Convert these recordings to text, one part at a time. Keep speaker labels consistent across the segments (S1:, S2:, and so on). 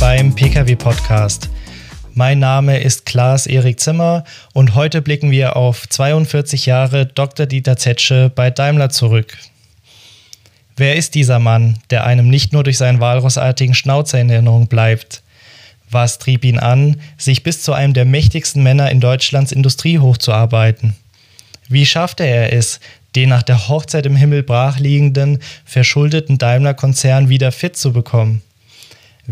S1: beim PKW Podcast. Mein Name ist Klaas Erik Zimmer und heute blicken wir auf 42 Jahre Dr. Dieter Zetsche bei Daimler zurück. Wer ist dieser Mann, der einem nicht nur durch seinen walrossartigen Schnauzer in Erinnerung bleibt? Was trieb ihn an, sich bis zu einem der mächtigsten Männer in Deutschlands Industrie hochzuarbeiten? Wie schaffte er es, den nach der Hochzeit im Himmel brachliegenden, verschuldeten Daimler-Konzern wieder fit zu bekommen?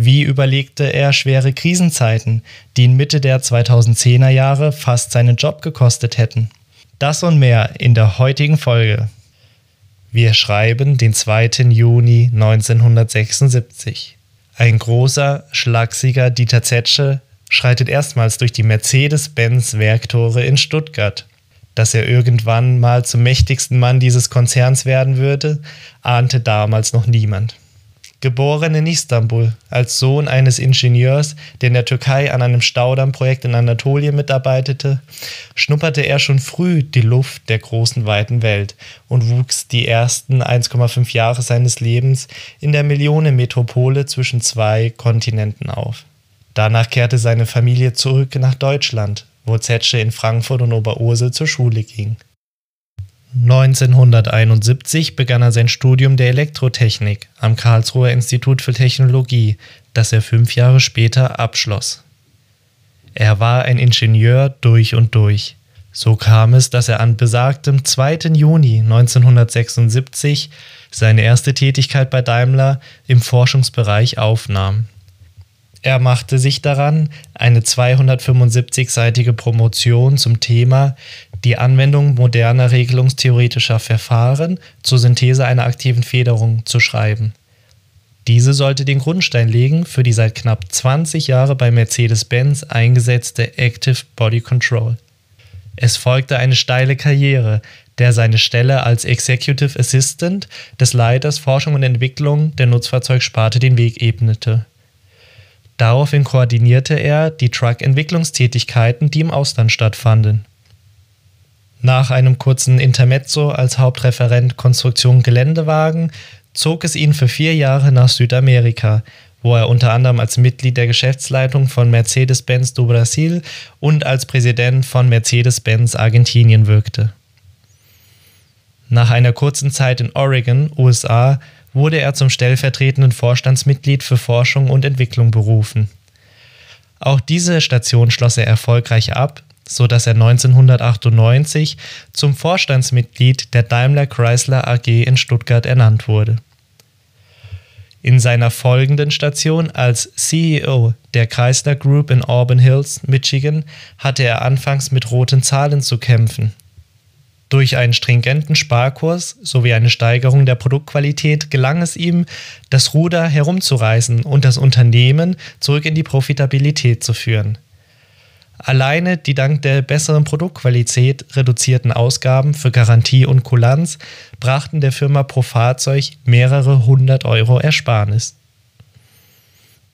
S1: Wie überlegte er schwere Krisenzeiten, die in Mitte der 2010er Jahre fast seinen Job gekostet hätten? Das und mehr in der heutigen Folge. Wir schreiben den 2. Juni 1976. Ein großer, schlachsiger Dieter Zetsche schreitet erstmals durch die Mercedes-Benz-Werktore in Stuttgart. Dass er irgendwann mal zum mächtigsten Mann dieses Konzerns werden würde, ahnte damals noch niemand. Geboren in Istanbul, als Sohn eines Ingenieurs, der in der Türkei an einem Staudammprojekt in Anatolien mitarbeitete, schnupperte er schon früh die Luft der großen weiten Welt und wuchs die ersten 1,5 Jahre seines Lebens in der Millionenmetropole zwischen zwei Kontinenten auf. Danach kehrte seine Familie zurück nach Deutschland, wo Zetsche in Frankfurt und Oberursel zur Schule ging. 1971 begann er sein Studium der Elektrotechnik am Karlsruher Institut für Technologie, das er fünf Jahre später abschloss. Er war ein Ingenieur durch und durch. So kam es, dass er an besagtem 2. Juni 1976 seine erste Tätigkeit bei Daimler im Forschungsbereich aufnahm. Er machte sich daran, eine 275-seitige Promotion zum Thema die Anwendung moderner regelungstheoretischer Verfahren zur Synthese einer aktiven Federung zu schreiben. Diese sollte den Grundstein legen für die seit knapp 20 Jahren bei Mercedes-Benz eingesetzte Active Body Control. Es folgte eine steile Karriere, der seine Stelle als Executive Assistant des Leiters Forschung und Entwicklung der Nutzfahrzeugsparte den Weg ebnete. Daraufhin koordinierte er die Truck-Entwicklungstätigkeiten, die im Ausland stattfanden. Nach einem kurzen Intermezzo als Hauptreferent Konstruktion Geländewagen zog es ihn für vier Jahre nach Südamerika, wo er unter anderem als Mitglied der Geschäftsleitung von Mercedes-Benz do Brasil und als Präsident von Mercedes-Benz Argentinien wirkte. Nach einer kurzen Zeit in Oregon, USA, wurde er zum stellvertretenden Vorstandsmitglied für Forschung und Entwicklung berufen. Auch diese Station schloss er erfolgreich ab, so dass er 1998 zum Vorstandsmitglied der Daimler Chrysler AG in Stuttgart ernannt wurde. In seiner folgenden Station als CEO der Chrysler Group in Auburn Hills, Michigan, hatte er anfangs mit roten Zahlen zu kämpfen. Durch einen stringenten Sparkurs sowie eine Steigerung der Produktqualität gelang es ihm, das Ruder herumzureißen und das Unternehmen zurück in die Profitabilität zu führen. Alleine die dank der besseren Produktqualität reduzierten Ausgaben für Garantie und Kulanz brachten der Firma pro Fahrzeug mehrere hundert Euro Ersparnis.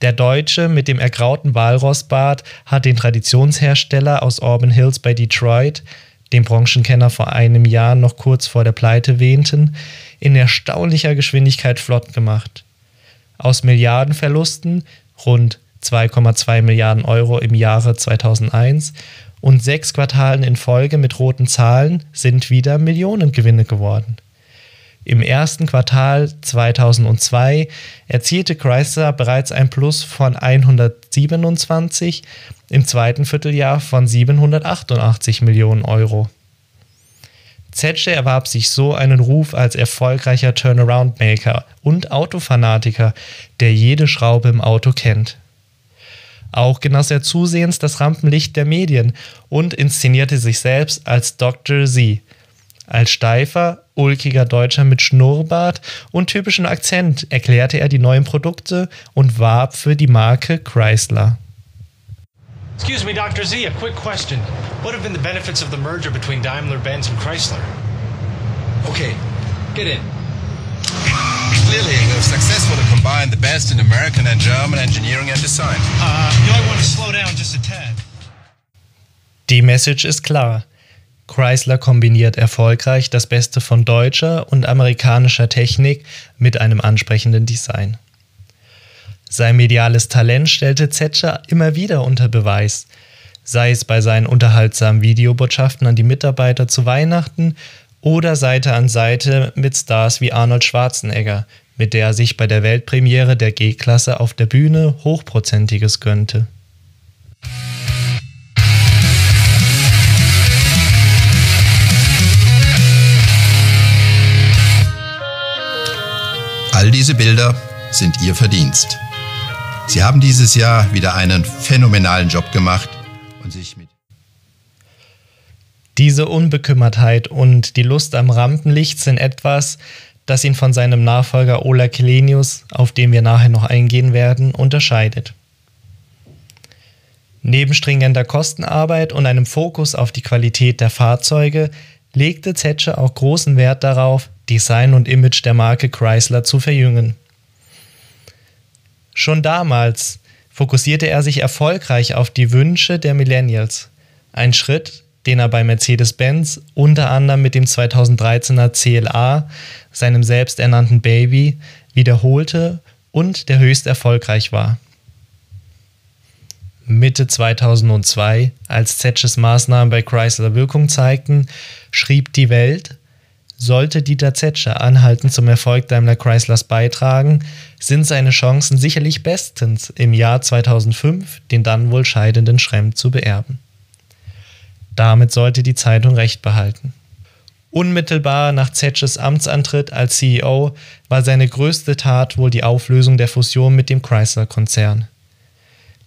S1: Der Deutsche mit dem ergrauten Walrossbart hat den Traditionshersteller aus Auburn Hills bei Detroit den Branchenkenner vor einem Jahr noch kurz vor der Pleite wähnten, in erstaunlicher Geschwindigkeit flott gemacht. Aus Milliardenverlusten, rund 2,2 Milliarden Euro im Jahre 2001 und sechs Quartalen in Folge mit roten Zahlen sind wieder Millionengewinne geworden. Im ersten Quartal 2002 erzielte Chrysler bereits ein Plus von 127, im zweiten Vierteljahr von 788 Millionen Euro. Zetsche erwarb sich so einen Ruf als erfolgreicher Turnaround-Maker und Autofanatiker, der jede Schraube im Auto kennt. Auch genoss er zusehends das Rampenlicht der Medien und inszenierte sich selbst als Dr. Z, als steifer, ulkiger Deutscher mit Schnurrbart und typischem Akzent erklärte er die neuen Produkte und warb für die Marke Chrysler.
S2: Excuse me, Dr. Z, a quick question. What have been the benefits of the merger between Daimler, Benz and Chrysler?
S3: Okay, get in. Clearly, we've successfully combined the best in American and German engineering and design.
S2: Uh, you might want to slow down just a tad.
S1: Die Message ist klar. Chrysler kombiniert erfolgreich das Beste von deutscher und amerikanischer Technik mit einem ansprechenden Design. Sein mediales Talent stellte Zetscher immer wieder unter Beweis, sei es bei seinen unterhaltsamen Videobotschaften an die Mitarbeiter zu Weihnachten oder Seite an Seite mit Stars wie Arnold Schwarzenegger, mit der er sich bei der Weltpremiere der G-Klasse auf der Bühne Hochprozentiges gönnte.
S3: All diese Bilder sind Ihr Verdienst. Sie haben dieses Jahr wieder einen phänomenalen Job gemacht und sich mit
S1: diese Unbekümmertheit und die Lust am Rampenlicht sind etwas, das ihn von seinem Nachfolger Ola Kelenius, auf den wir nachher noch eingehen werden, unterscheidet. Neben stringenter Kostenarbeit und einem Fokus auf die Qualität der Fahrzeuge legte Zetsche auch großen Wert darauf, Design und Image der Marke Chrysler zu verjüngen. Schon damals fokussierte er sich erfolgreich auf die Wünsche der Millennials. Ein Schritt, den er bei Mercedes-Benz unter anderem mit dem 2013er CLA, seinem selbsternannten Baby, wiederholte und der höchst erfolgreich war. Mitte 2002, als Zetsches Maßnahmen bei Chrysler Wirkung zeigten, schrieb die Welt, sollte Dieter Zetscher anhaltend zum Erfolg Daimler Chryslers beitragen, sind seine Chancen sicherlich bestens, im Jahr 2005 den dann wohl scheidenden Schremm zu beerben. Damit sollte die Zeitung recht behalten. Unmittelbar nach Zetsches Amtsantritt als CEO war seine größte Tat wohl die Auflösung der Fusion mit dem Chrysler-Konzern.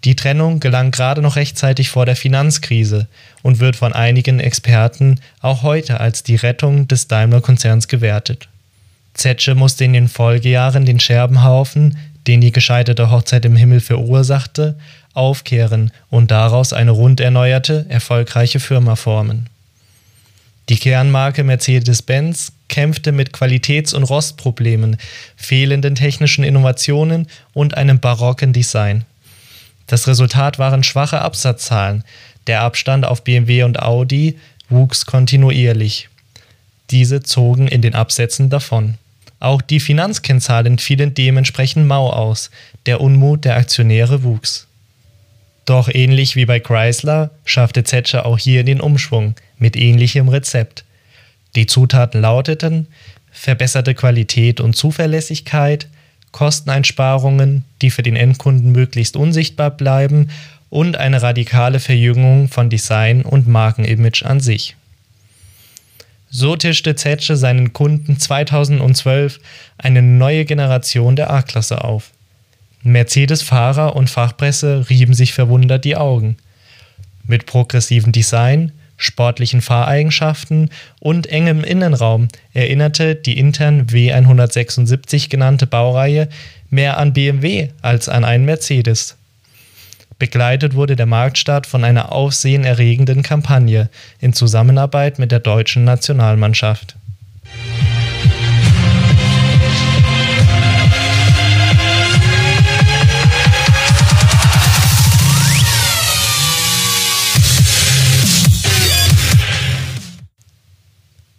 S1: Die Trennung gelang gerade noch rechtzeitig vor der Finanzkrise und wird von einigen Experten auch heute als die Rettung des Daimler-Konzerns gewertet. Zetsche musste in den Folgejahren den Scherbenhaufen, den die gescheiterte Hochzeit im Himmel verursachte, aufkehren und daraus eine rund erneuerte, erfolgreiche Firma formen. Die Kernmarke Mercedes-Benz kämpfte mit Qualitäts- und Rostproblemen, fehlenden technischen Innovationen und einem barocken Design. Das Resultat waren schwache Absatzzahlen, der Abstand auf BMW und Audi wuchs kontinuierlich. Diese zogen in den Absätzen davon. Auch die Finanzkennzahlen fielen dementsprechend mau aus, der Unmut der Aktionäre wuchs. Doch ähnlich wie bei Chrysler schaffte Zetscher auch hier den Umschwung mit ähnlichem Rezept. Die Zutaten lauteten verbesserte Qualität und Zuverlässigkeit, Kosteneinsparungen, die für den Endkunden möglichst unsichtbar bleiben und eine radikale Verjüngung von Design und Markenimage an sich. So tischte Zetsche seinen Kunden 2012 eine neue Generation der A-Klasse auf. Mercedes-Fahrer und Fachpresse rieben sich verwundert die Augen. Mit progressivem Design, sportlichen Fahreigenschaften und engem Innenraum erinnerte die intern W176 genannte Baureihe mehr an BMW als an einen Mercedes. Begleitet wurde der Marktstart von einer aufsehenerregenden Kampagne in Zusammenarbeit mit der deutschen Nationalmannschaft.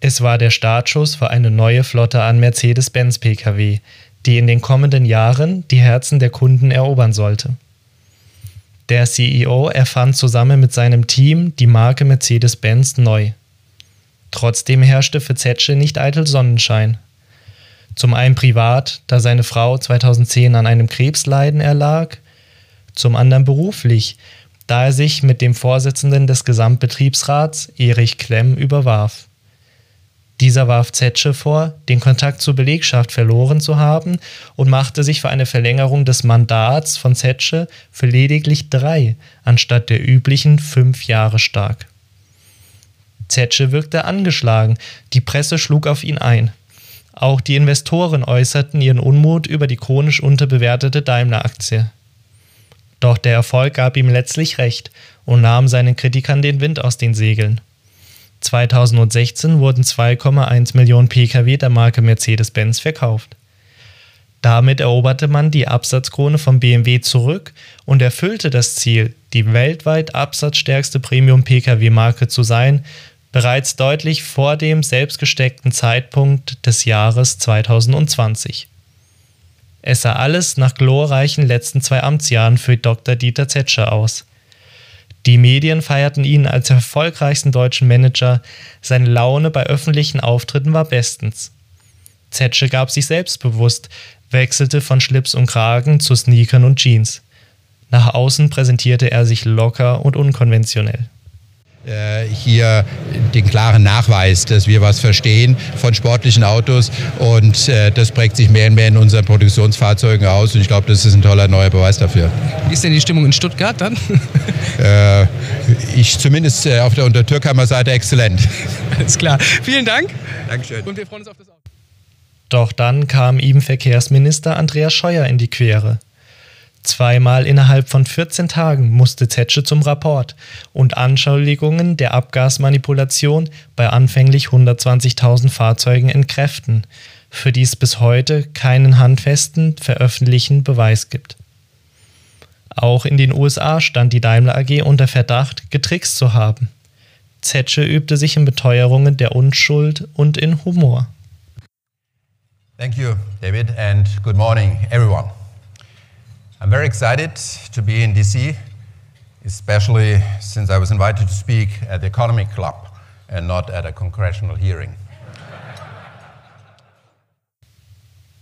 S1: Es war der Startschuss für eine neue Flotte an Mercedes-Benz-Pkw, die in den kommenden Jahren die Herzen der Kunden erobern sollte. Der CEO erfand zusammen mit seinem Team die Marke Mercedes-Benz neu. Trotzdem herrschte für Zetsche nicht eitel Sonnenschein. Zum einen privat, da seine Frau 2010 an einem Krebsleiden erlag, zum anderen beruflich, da er sich mit dem Vorsitzenden des Gesamtbetriebsrats, Erich Klemm, überwarf. Dieser warf Zetsche vor, den Kontakt zur Belegschaft verloren zu haben und machte sich für eine Verlängerung des Mandats von Zetsche für lediglich drei anstatt der üblichen fünf Jahre stark. Zetsche wirkte angeschlagen, die Presse schlug auf ihn ein. Auch die Investoren äußerten ihren Unmut über die chronisch unterbewertete Daimler-Aktie. Doch der Erfolg gab ihm letztlich recht und nahm seinen Kritikern den Wind aus den Segeln. 2016 wurden 2,1 Millionen Pkw der Marke Mercedes-Benz verkauft. Damit eroberte man die Absatzkrone von BMW zurück und erfüllte das Ziel, die weltweit absatzstärkste Premium-Pkw-Marke zu sein, bereits deutlich vor dem selbstgesteckten Zeitpunkt des Jahres 2020. Es sah alles nach glorreichen letzten zwei Amtsjahren für Dr. Dieter Zetsche aus. Die Medien feierten ihn als erfolgreichsten deutschen Manager, seine Laune bei öffentlichen Auftritten war bestens. Zetsche gab sich selbstbewusst, wechselte von Schlips und Kragen zu Sneakern und Jeans. Nach außen präsentierte er sich locker und unkonventionell.
S4: Äh, hier den klaren Nachweis, dass wir was verstehen von sportlichen Autos und äh, das prägt sich mehr und mehr in unseren Produktionsfahrzeugen aus und ich glaube, das ist ein toller neuer Beweis dafür.
S5: Wie ist denn die Stimmung in Stuttgart dann?
S4: äh, ich zumindest äh, auf der Untertürkheimer Seite exzellent.
S5: Alles klar. Vielen Dank.
S4: Dankeschön.
S5: Und wir freuen uns auf das Auto.
S1: Doch dann kam ihm Verkehrsminister Andreas Scheuer in die Quere. Zweimal innerhalb von 14 Tagen musste Zetsche zum Rapport und Anschuldigungen der Abgasmanipulation bei anfänglich 120.000 Fahrzeugen entkräften, für die es bis heute keinen handfesten, veröffentlichten Beweis gibt. Auch in den USA stand die Daimler AG unter Verdacht, getrickst zu haben. Zetsche übte sich in Beteuerungen der Unschuld und in Humor.
S3: Thank you, David, and good morning, everyone. I'm very excited to be in DC, especially since I was invited to speak at the Economy Club and not at a congressional hearing.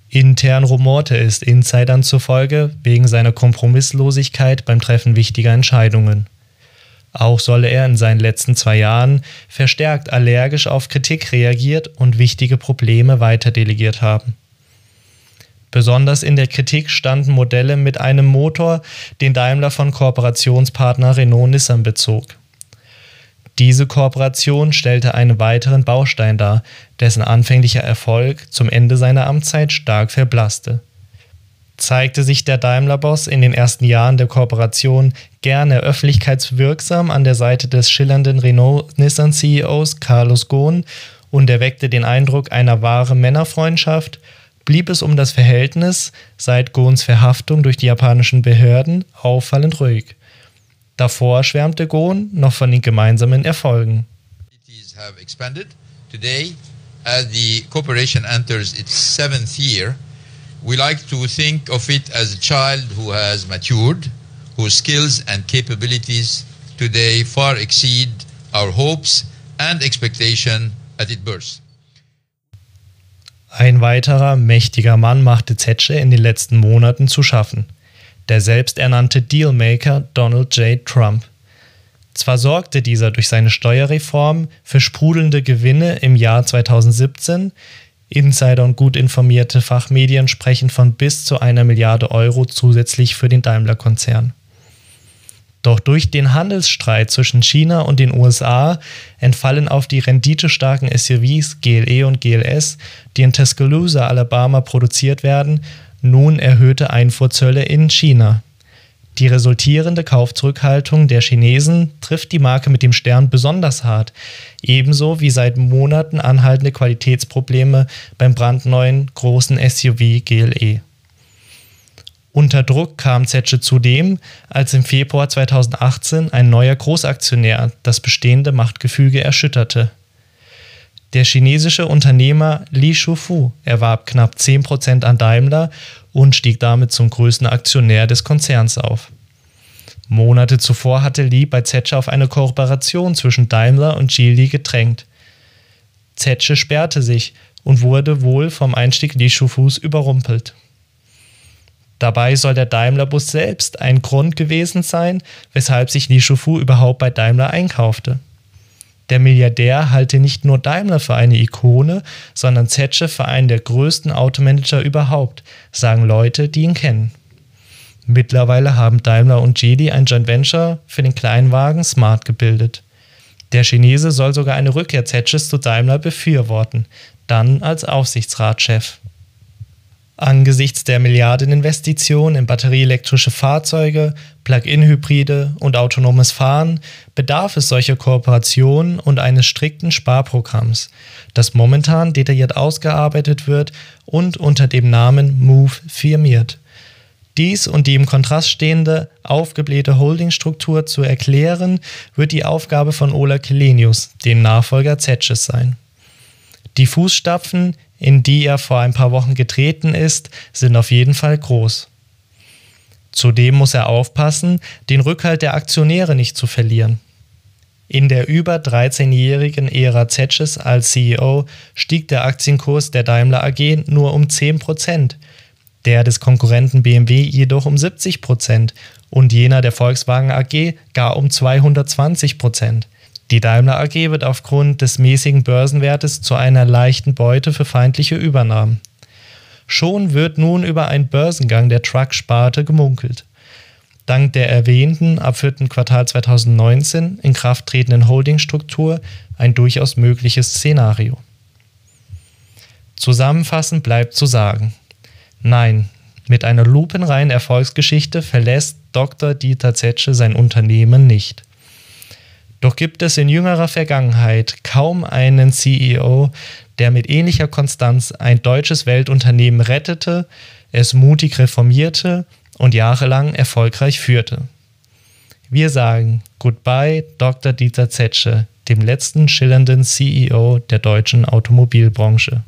S1: Intern rumorte es Insidern zufolge wegen seiner Kompromisslosigkeit beim Treffen wichtiger Entscheidungen. Auch solle er in seinen letzten zwei Jahren verstärkt allergisch auf Kritik reagiert und wichtige Probleme weiterdelegiert haben. Besonders in der Kritik standen Modelle mit einem Motor, den Daimler von Kooperationspartner Renault-Nissan bezog. Diese Kooperation stellte einen weiteren Baustein dar, dessen anfänglicher Erfolg zum Ende seiner Amtszeit stark verblasste. Zeigte sich der Daimler-Boss in den ersten Jahren der Kooperation gerne öffentlichkeitswirksam an der Seite des schillernden Renault-Nissan-CEOs Carlos Ghosn und erweckte den Eindruck einer wahren Männerfreundschaft – blieb es um das Verhältnis seit Gohns Verhaftung durch die japanischen Behörden auffallend ruhig. Davor schwärmte Gohn noch von den gemeinsamen Erfolgen.
S6: have expanded. Today, as the cooperation enters its seventh year, we like to think of it as a child who has matured, whose skills and capabilities today far exceed our hopes and expectation at its birth.
S1: Ein weiterer mächtiger Mann machte Zetsche in den letzten Monaten zu schaffen. Der selbsternannte Dealmaker Donald J. Trump. Zwar sorgte dieser durch seine Steuerreform für sprudelnde Gewinne im Jahr 2017, Insider und gut informierte Fachmedien sprechen von bis zu einer Milliarde Euro zusätzlich für den Daimler-Konzern. Doch durch den Handelsstreit zwischen China und den USA entfallen auf die renditestarken SUVs GLE und GLS, die in Tuscaloosa, Alabama produziert werden, nun erhöhte Einfuhrzölle in China. Die resultierende Kaufzurückhaltung der Chinesen trifft die Marke mit dem Stern besonders hart, ebenso wie seit Monaten anhaltende Qualitätsprobleme beim brandneuen großen SUV GLE. Unter Druck kam Zetsche zudem, als im Februar 2018 ein neuer Großaktionär das bestehende Machtgefüge erschütterte. Der chinesische Unternehmer Li Shufu erwarb knapp 10% an Daimler und stieg damit zum größten Aktionär des Konzerns auf. Monate zuvor hatte Li bei Zetsche auf eine Kooperation zwischen Daimler und Geely gedrängt. Zetsche sperrte sich und wurde wohl vom Einstieg Li Shufus überrumpelt. Dabei soll der Daimler-Bus selbst ein Grund gewesen sein, weshalb sich Li überhaupt bei Daimler einkaufte. Der Milliardär halte nicht nur Daimler für eine Ikone, sondern Zetsche für einen der größten Automanager überhaupt, sagen Leute, die ihn kennen. Mittlerweile haben Daimler und Geely ein Joint Venture für den Kleinwagen Smart gebildet. Der Chinese soll sogar eine Rückkehr Zetsches zu Daimler befürworten, dann als Aufsichtsratschef. Angesichts der Milliardeninvestitionen in batterieelektrische Fahrzeuge, Plug-in-Hybride und autonomes Fahren bedarf es solcher Kooperationen und eines strikten Sparprogramms, das momentan detailliert ausgearbeitet wird und unter dem Namen MOVE firmiert. Dies und die im Kontrast stehende, aufgeblähte Holdingstruktur zu erklären, wird die Aufgabe von Ola Kelenius, dem Nachfolger Zetsches, sein. Die Fußstapfen, in die er vor ein paar Wochen getreten ist, sind auf jeden Fall groß. Zudem muss er aufpassen, den Rückhalt der Aktionäre nicht zu verlieren. In der über 13-jährigen Ära Zetsches als CEO stieg der Aktienkurs der Daimler AG nur um 10 Prozent, der des Konkurrenten BMW jedoch um 70 Prozent und jener der Volkswagen AG gar um 220 Prozent. Die Daimler AG wird aufgrund des mäßigen Börsenwertes zu einer leichten Beute für feindliche Übernahmen. Schon wird nun über einen Börsengang der Truck-Sparte gemunkelt. Dank der erwähnten ab 4. Quartal 2019 in Kraft tretenden Holdingstruktur ein durchaus mögliches Szenario. Zusammenfassend bleibt zu sagen, nein, mit einer lupenreinen Erfolgsgeschichte verlässt Dr. Dieter Zetsche sein Unternehmen nicht. Doch gibt es in jüngerer Vergangenheit kaum einen CEO, der mit ähnlicher Konstanz ein deutsches Weltunternehmen rettete, es mutig reformierte und jahrelang erfolgreich führte. Wir sagen Goodbye Dr. Dieter Zetsche, dem letzten schillernden CEO der deutschen Automobilbranche.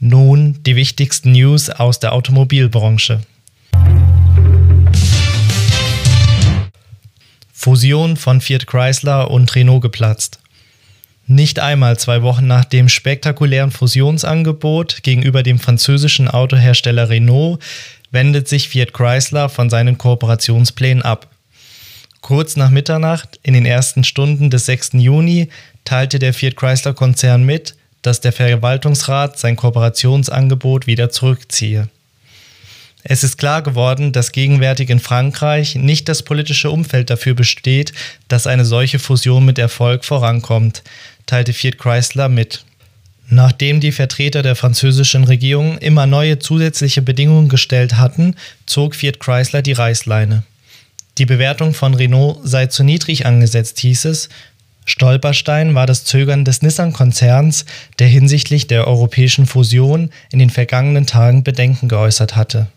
S1: Nun die wichtigsten News aus der Automobilbranche. Fusion von Fiat Chrysler und Renault geplatzt. Nicht einmal zwei Wochen nach dem spektakulären Fusionsangebot gegenüber dem französischen Autohersteller Renault wendet sich Fiat Chrysler von seinen Kooperationsplänen ab. Kurz nach Mitternacht, in den ersten Stunden des 6. Juni, teilte der Fiat Chrysler-Konzern mit, dass der Verwaltungsrat sein Kooperationsangebot wieder zurückziehe. Es ist klar geworden, dass gegenwärtig in Frankreich nicht das politische Umfeld dafür besteht, dass eine solche Fusion mit Erfolg vorankommt, teilte Fiat Chrysler mit. Nachdem die Vertreter der französischen Regierung immer neue zusätzliche Bedingungen gestellt hatten, zog Fiat Chrysler die Reißleine. Die Bewertung von Renault sei zu niedrig angesetzt, hieß es. Stolperstein war das Zögern des Nissan-Konzerns, der hinsichtlich der europäischen Fusion in den vergangenen Tagen Bedenken geäußert hatte.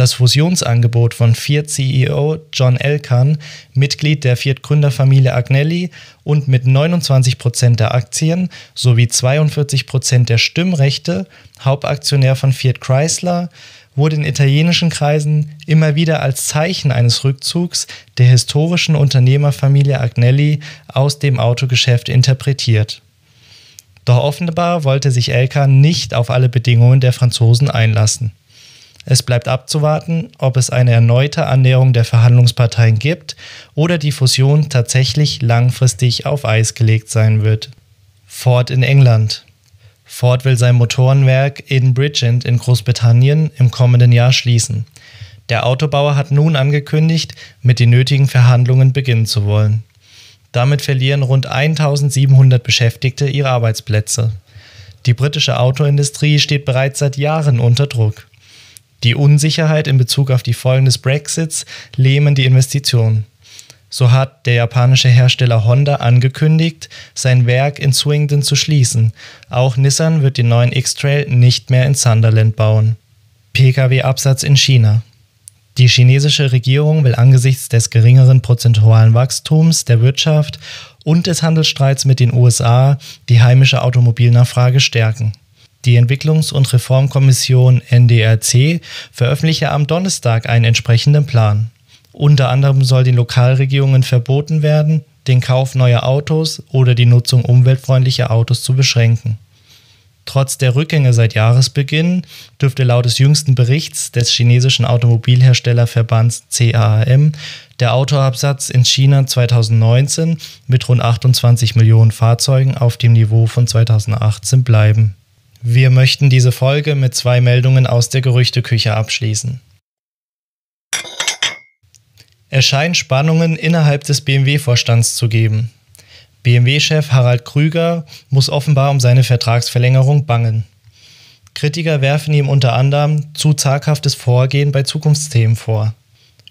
S1: Das Fusionsangebot von Fiat-CEO John Elkann, Mitglied der Fiat-Gründerfamilie Agnelli und mit 29 Prozent der Aktien sowie 42 Prozent der Stimmrechte, Hauptaktionär von Fiat Chrysler, wurde in italienischen Kreisen immer wieder als Zeichen eines Rückzugs der historischen Unternehmerfamilie Agnelli aus dem Autogeschäft interpretiert. Doch offenbar wollte sich Elkann nicht auf alle Bedingungen der Franzosen einlassen. Es bleibt abzuwarten, ob es eine erneute Annäherung der Verhandlungsparteien gibt oder die Fusion tatsächlich langfristig auf Eis gelegt sein wird. Ford in England. Ford will sein Motorenwerk in Bridgend in Großbritannien im kommenden Jahr schließen. Der Autobauer hat nun angekündigt, mit den nötigen Verhandlungen beginnen zu wollen. Damit verlieren rund 1700 Beschäftigte ihre Arbeitsplätze. Die britische Autoindustrie steht bereits seit Jahren unter Druck. Die Unsicherheit in Bezug auf die Folgen des Brexits lähmen die Investitionen. So hat der japanische Hersteller Honda angekündigt, sein Werk in Swingdon zu schließen. Auch Nissan wird den neuen X-Trail nicht mehr in Sunderland bauen. Pkw-Absatz in China. Die chinesische Regierung will angesichts des geringeren prozentualen Wachstums der Wirtschaft und des Handelsstreits mit den USA die heimische Automobilnachfrage stärken. Die Entwicklungs- und Reformkommission NDRC veröffentlichte am Donnerstag einen entsprechenden Plan. Unter anderem soll den Lokalregierungen verboten werden, den Kauf neuer Autos oder die Nutzung umweltfreundlicher Autos zu beschränken. Trotz der Rückgänge seit Jahresbeginn dürfte laut des jüngsten Berichts des chinesischen Automobilherstellerverbands CAAM der Autoabsatz in China 2019 mit rund 28 Millionen Fahrzeugen auf dem Niveau von 2018 bleiben. Wir möchten diese Folge mit zwei Meldungen aus der Gerüchteküche abschließen. Es scheint Spannungen innerhalb des BMW-Vorstands zu geben. BMW-Chef Harald Krüger muss offenbar um seine Vertragsverlängerung bangen. Kritiker werfen ihm unter anderem zu zaghaftes Vorgehen bei Zukunftsthemen vor.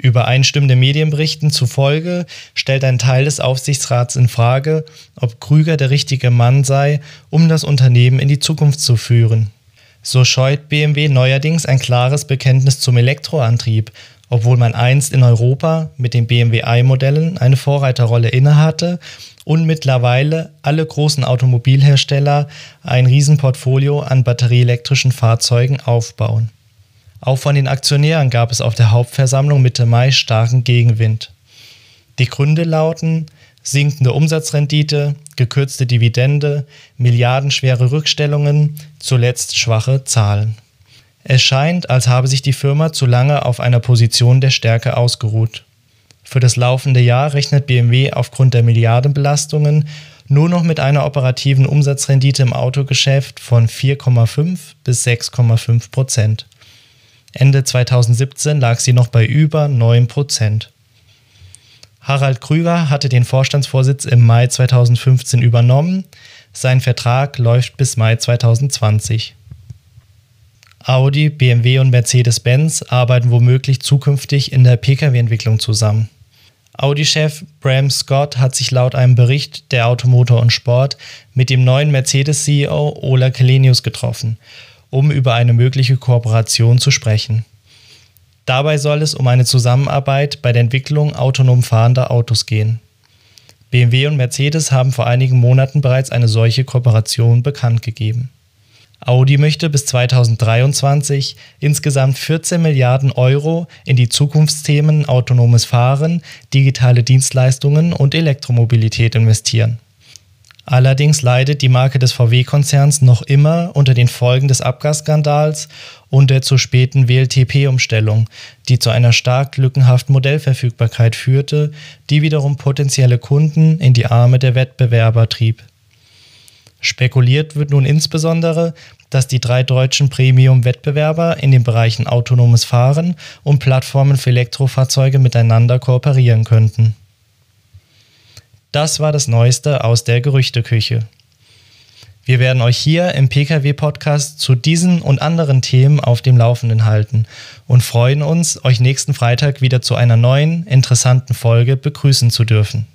S1: Übereinstimmende Medienberichten zufolge stellt ein Teil des Aufsichtsrats in Frage, ob Krüger der richtige Mann sei, um das Unternehmen in die Zukunft zu führen. So scheut BMW neuerdings ein klares Bekenntnis zum Elektroantrieb, obwohl man einst in Europa mit den BMW i-Modellen eine Vorreiterrolle innehatte und mittlerweile alle großen Automobilhersteller ein Riesenportfolio an batterieelektrischen Fahrzeugen aufbauen. Auch von den Aktionären gab es auf der Hauptversammlung Mitte Mai starken Gegenwind. Die Gründe lauten sinkende Umsatzrendite, gekürzte Dividende, milliardenschwere Rückstellungen, zuletzt schwache Zahlen. Es scheint, als habe sich die Firma zu lange auf einer Position der Stärke ausgeruht. Für das laufende Jahr rechnet BMW aufgrund der Milliardenbelastungen nur noch mit einer operativen Umsatzrendite im Autogeschäft von 4,5 bis 6,5 Prozent. Ende 2017 lag sie noch bei über 9 Prozent. Harald Krüger hatte den Vorstandsvorsitz im Mai 2015 übernommen. Sein Vertrag läuft bis Mai 2020. Audi, BMW und Mercedes-Benz arbeiten womöglich zukünftig in der Pkw-Entwicklung zusammen. Audi-Chef Bram Scott hat sich laut einem Bericht der Automotor und Sport mit dem neuen Mercedes-CEO Ola Kelenius getroffen, um über eine mögliche Kooperation zu sprechen. Dabei soll es um eine Zusammenarbeit bei der Entwicklung autonom fahrender Autos gehen. BMW und Mercedes haben vor einigen Monaten bereits eine solche Kooperation bekannt gegeben. Audi möchte bis 2023 insgesamt 14 Milliarden Euro in die Zukunftsthemen autonomes Fahren, digitale Dienstleistungen und Elektromobilität investieren. Allerdings leidet die Marke des VW-Konzerns noch immer unter den Folgen des Abgasskandals und der zu späten WLTP-Umstellung, die zu einer stark lückenhaften Modellverfügbarkeit führte, die wiederum potenzielle Kunden in die Arme der Wettbewerber trieb. Spekuliert wird nun insbesondere, dass die drei deutschen Premium-Wettbewerber in den Bereichen autonomes Fahren und Plattformen für Elektrofahrzeuge miteinander kooperieren könnten. Das war das Neueste aus der Gerüchteküche. Wir werden euch hier im Pkw-Podcast zu diesen und anderen Themen auf dem Laufenden halten und freuen uns, euch nächsten Freitag wieder zu einer neuen, interessanten Folge begrüßen zu dürfen.